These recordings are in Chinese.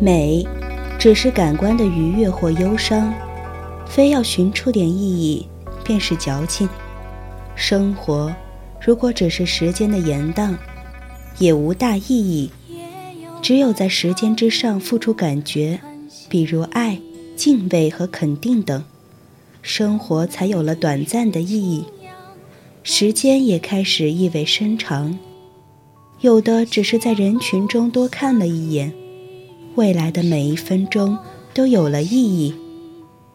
美，只是感官的愉悦或忧伤，非要寻出点意义，便是矫情。生活，如果只是时间的延宕，也无大意义。只有在时间之上付出感觉，比如爱、敬畏和肯定等，生活才有了短暂的意义。时间也开始意味深长。有的只是在人群中多看了一眼，未来的每一分钟都有了意义；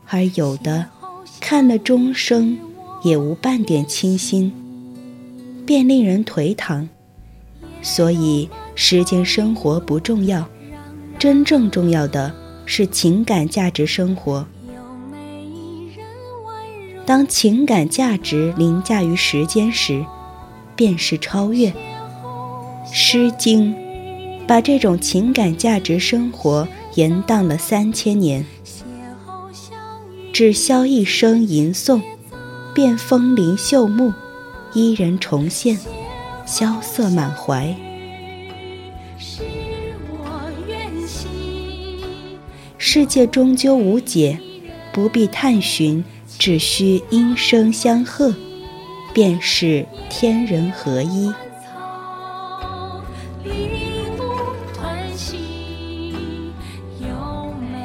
而有的看了终生，也无半点清新，便令人颓唐。所以，时间生活不重要，真正重要的是情感价值生活。当情感价值凌驾于时间时，便是超越。《诗经》把这种情感价值生活延宕了三千年，只消一声吟诵，便风铃秀木，伊人重现，萧瑟满怀。世界终究无解，不必探寻，只需音声相和，便是天人合一。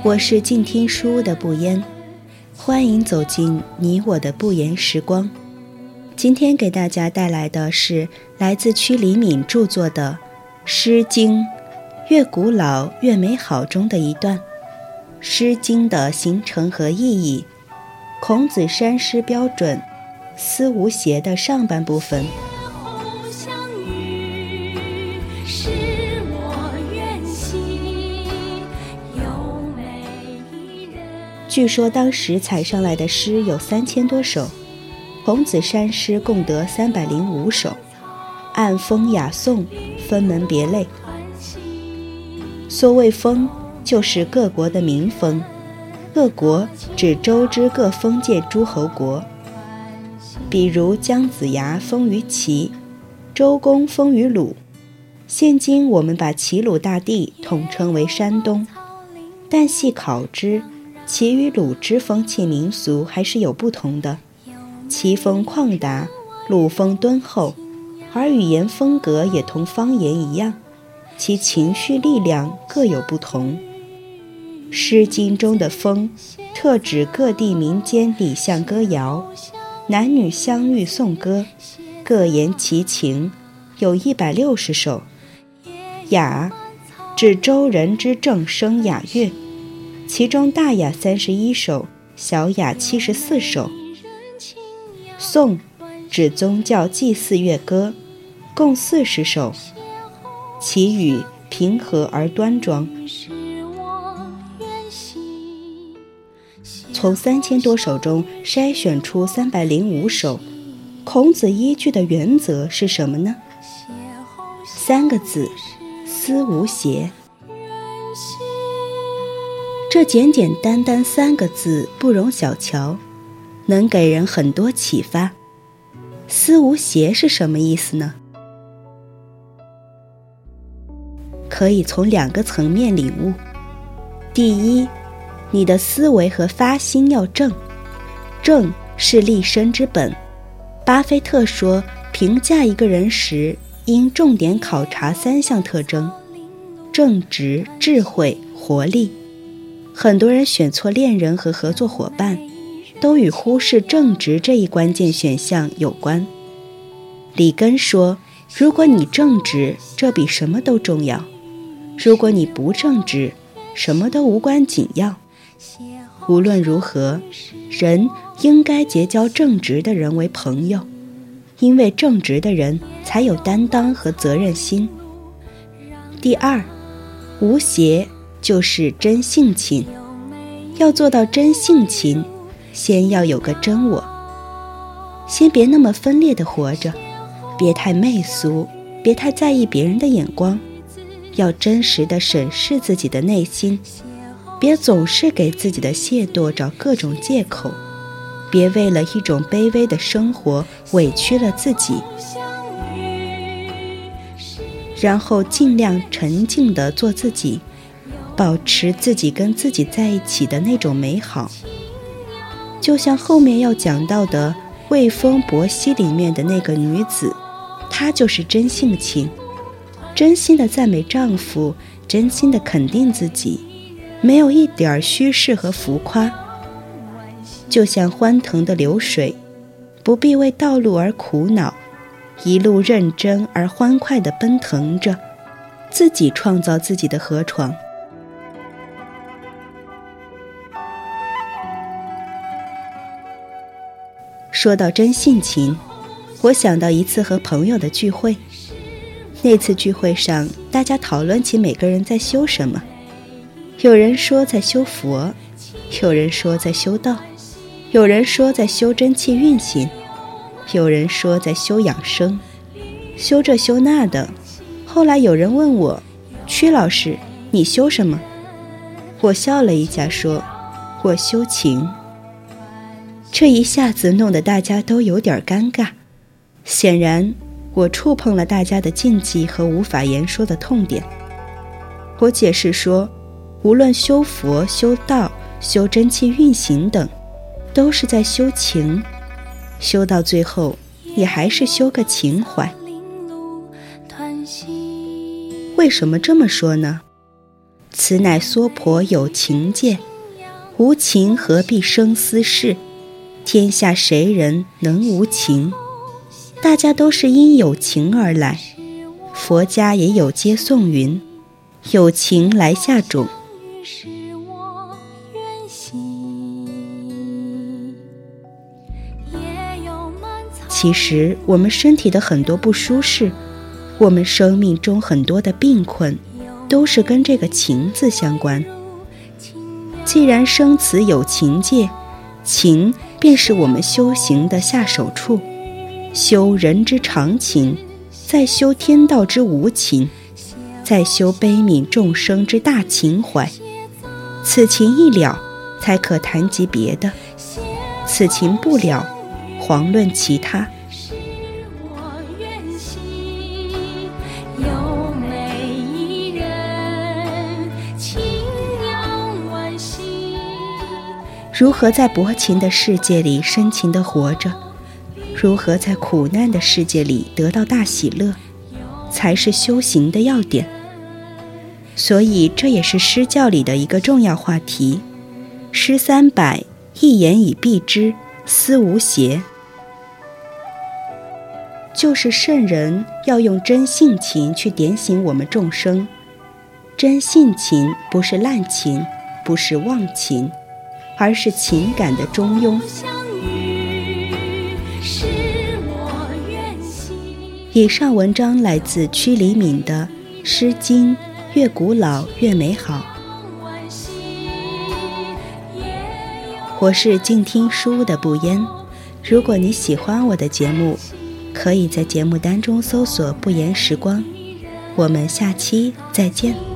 我是静听书的不言，欢迎走进你我的不言时光。今天给大家带来的是来自屈黎敏著作的《诗经》，越古老越美好中的一段《诗经》的形成和意义。孔子山诗标准，思无邪的上半部分。据说当时采上来的诗有三千多首，孔子山诗共得三百零五首，按风雅颂分门别类。所谓风，就是各国的民风，各国指周之各封建诸侯国。比如姜子牙封于齐，周公封于鲁。现今我们把齐鲁大地统称为山东，但细考之。其与鲁之风气民俗还是有不同的，齐风旷达，鲁风敦厚，而语言风格也同方言一样，其情绪力量各有不同。《诗经》中的“风”，特指各地民间礼相歌谣，男女相遇颂歌，各言其情，有一百六十首。“雅”，指周人之正声雅乐。其中大雅三十一首，小雅七十四首。颂指宗教祭祀乐歌，共四十首。其语平和而端庄。从三千多首中筛选出三百零五首，孔子依据的原则是什么呢？三个字：思无邪。这简简单单三个字不容小瞧，能给人很多启发。思无邪是什么意思呢？可以从两个层面领悟。第一，你的思维和发心要正，正是立身之本。巴菲特说，评价一个人时，应重点考察三项特征：正直、智慧、活力。很多人选错恋人和合作伙伴，都与忽视正直这一关键选项有关。里根说：“如果你正直，这比什么都重要；如果你不正直，什么都无关紧要。无论如何，人应该结交正直的人为朋友，因为正直的人才有担当和责任心。”第二，无邪。就是真性情，要做到真性情，先要有个真我。先别那么分裂的活着，别太媚俗，别太在意别人的眼光，要真实的审视自己的内心，别总是给自己的懈惰找各种借口，别为了一种卑微的生活委屈了自己，然后尽量沉静地做自己。保持自己跟自己在一起的那种美好。就像后面要讲到的《魏风伯兮》里面的那个女子，她就是真性情，真心的赞美丈夫，真心的肯定自己，没有一点虚饰和浮夸。就像欢腾的流水，不必为道路而苦恼，一路认真而欢快的奔腾着，自己创造自己的河床。说到真性情，我想到一次和朋友的聚会。那次聚会上，大家讨论起每个人在修什么。有人说在修佛，有人说在修道，有人说在修真气运行，有人说在修养生，修这修那的。后来有人问我：“曲老师，你修什么？”我笑了一下，说：“我修情。”这一下子弄得大家都有点尴尬，显然我触碰了大家的禁忌和无法言说的痛点。我解释说，无论修佛、修道、修真气运行等，都是在修情，修到最后也还是修个情怀。为什么这么说呢？此乃娑婆有情界，无情何必生斯事？天下谁人能无情？大家都是因有情而来。佛家也有接颂云：“有情来下种。”其实，我们身体的很多不舒适，我们生命中很多的病困，都是跟这个“情”字相关。既然生此有情界，情。便是我们修行的下手处，修人之常情，再修天道之无情，再修悲悯众生之大情怀。此情一了，才可谈及别的；此情不了，遑论其他。如何在薄情的世界里深情地活着？如何在苦难的世界里得到大喜乐，才是修行的要点。所以，这也是诗教里的一个重要话题。诗三百，一言以蔽之，思无邪。就是圣人要用真性情去点醒我们众生。真性情不是滥情，不是忘情。而是情感的中庸。以上文章来自屈黎敏的《诗经》，越古老越美好。我是静听书屋的不言。如果你喜欢我的节目，可以在节目单中搜索“不言时光”。我们下期再见。